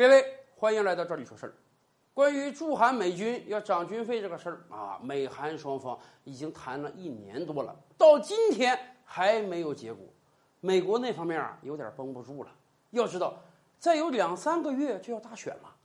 各位，欢迎来到这里说事儿。关于驻韩美军要涨军费这个事儿啊，美韩双方已经谈了一年多了，到今天还没有结果。美国那方面啊，有点绷不住了。要知道，再有两三个月就要大选了，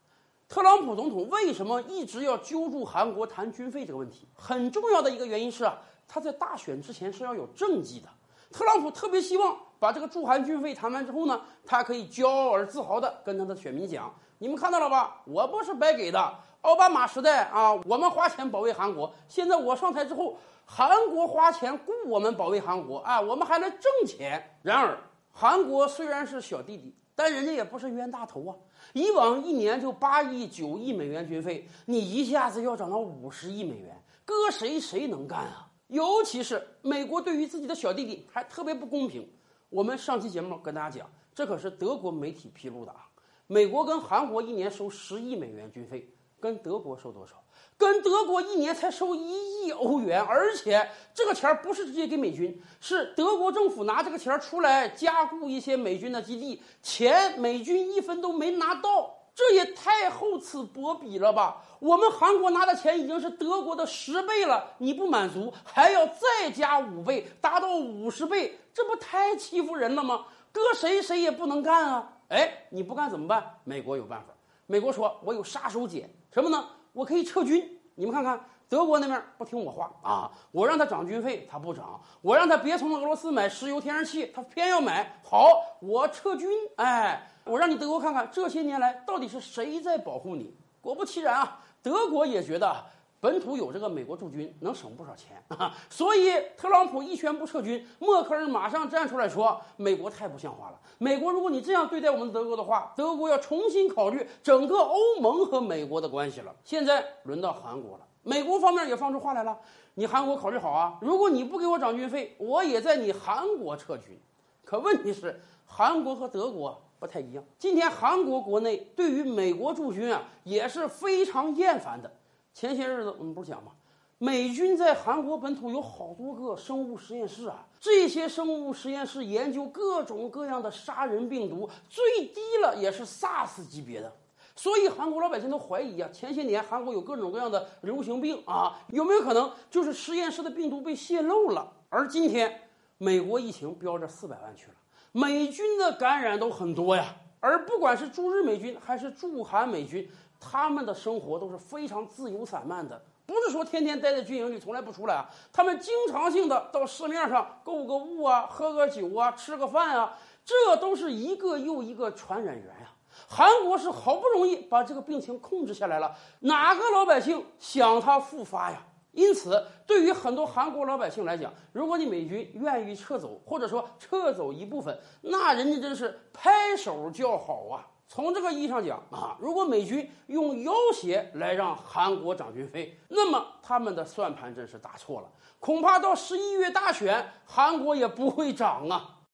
特朗普总统为什么一直要揪住韩国谈军费这个问题？很重要的一个原因是啊，他在大选之前是要有政绩的。特朗普特别希望把这个驻韩军费谈完之后呢，他可以骄傲而自豪地跟他的选民讲：“你们看到了吧？我不是白给的。奥巴马时代啊，我们花钱保卫韩国；现在我上台之后，韩国花钱雇我们保卫韩国啊，我们还能挣钱。然而，韩国虽然是小弟弟，但人家也不是冤大头啊。以往一年就八亿、九亿美元军费，你一下子要涨到五十亿美元，搁谁谁能干啊？”尤其是美国对于自己的小弟弟还特别不公平。我们上期节目跟大家讲，这可是德国媒体披露的啊。美国跟韩国一年收十亿美元军费，跟德国收多少？跟德国一年才收一亿欧元，而且这个钱不是直接给美军，是德国政府拿这个钱出来加固一些美军的基地，钱美军一分都没拿到。这也太厚此薄彼了吧！我们韩国拿的钱已经是德国的十倍了，你不满足还要再加五倍，达到五十倍，这不太欺负人了吗？搁谁谁也不能干啊！哎，你不干怎么办？美国有办法。美国说：“我有杀手锏，什么呢？我可以撤军。你们看看，德国那边不听我话啊！我让他涨军费，他不涨；我让他别从俄罗斯买石油、天然气，他偏要买。好，我撤军。哎。”我让你德国看看，这些年来到底是谁在保护你？果不其然啊，德国也觉得本土有这个美国驻军能省不少钱啊。所以特朗普一宣布撤军，默克尔马上站出来说：“美国太不像话了！美国，如果你这样对待我们德国的话，德国要重新考虑整个欧盟和美国的关系了。”现在轮到韩国了，美国方面也放出话来了：“你韩国考虑好啊，如果你不给我涨军费，我也在你韩国撤军。”可问题是，韩国和德国。不太一样。今天韩国国内对于美国驻军啊也是非常厌烦的。前些日子我们不是讲吗？美军在韩国本土有好多个生物实验室啊，这些生物实验室研究各种各样的杀人病毒，最低了也是 SARS 级别的。所以韩国老百姓都怀疑啊，前些年韩国有各种各样的流行病啊，有没有可能就是实验室的病毒被泄露了？而今天美国疫情飙着四百万去了。美军的感染都很多呀，而不管是驻日美军还是驻韩美军，他们的生活都是非常自由散漫的，不是说天天待在军营里从来不出来啊，他们经常性的到市面上购个物啊，喝个酒啊，吃个饭啊，这都是一个又一个传染源呀。韩国是好不容易把这个病情控制下来了，哪个老百姓想它复发呀？因此，对于很多韩国老百姓来讲，如果你美军愿意撤走，或者说撤走一部分，那人家真是拍手叫好啊！从这个意义上讲啊，如果美军用要挟来让韩国涨军费，那么他们的算盘真是打错了，恐怕到十一月大选，韩国也不会涨啊。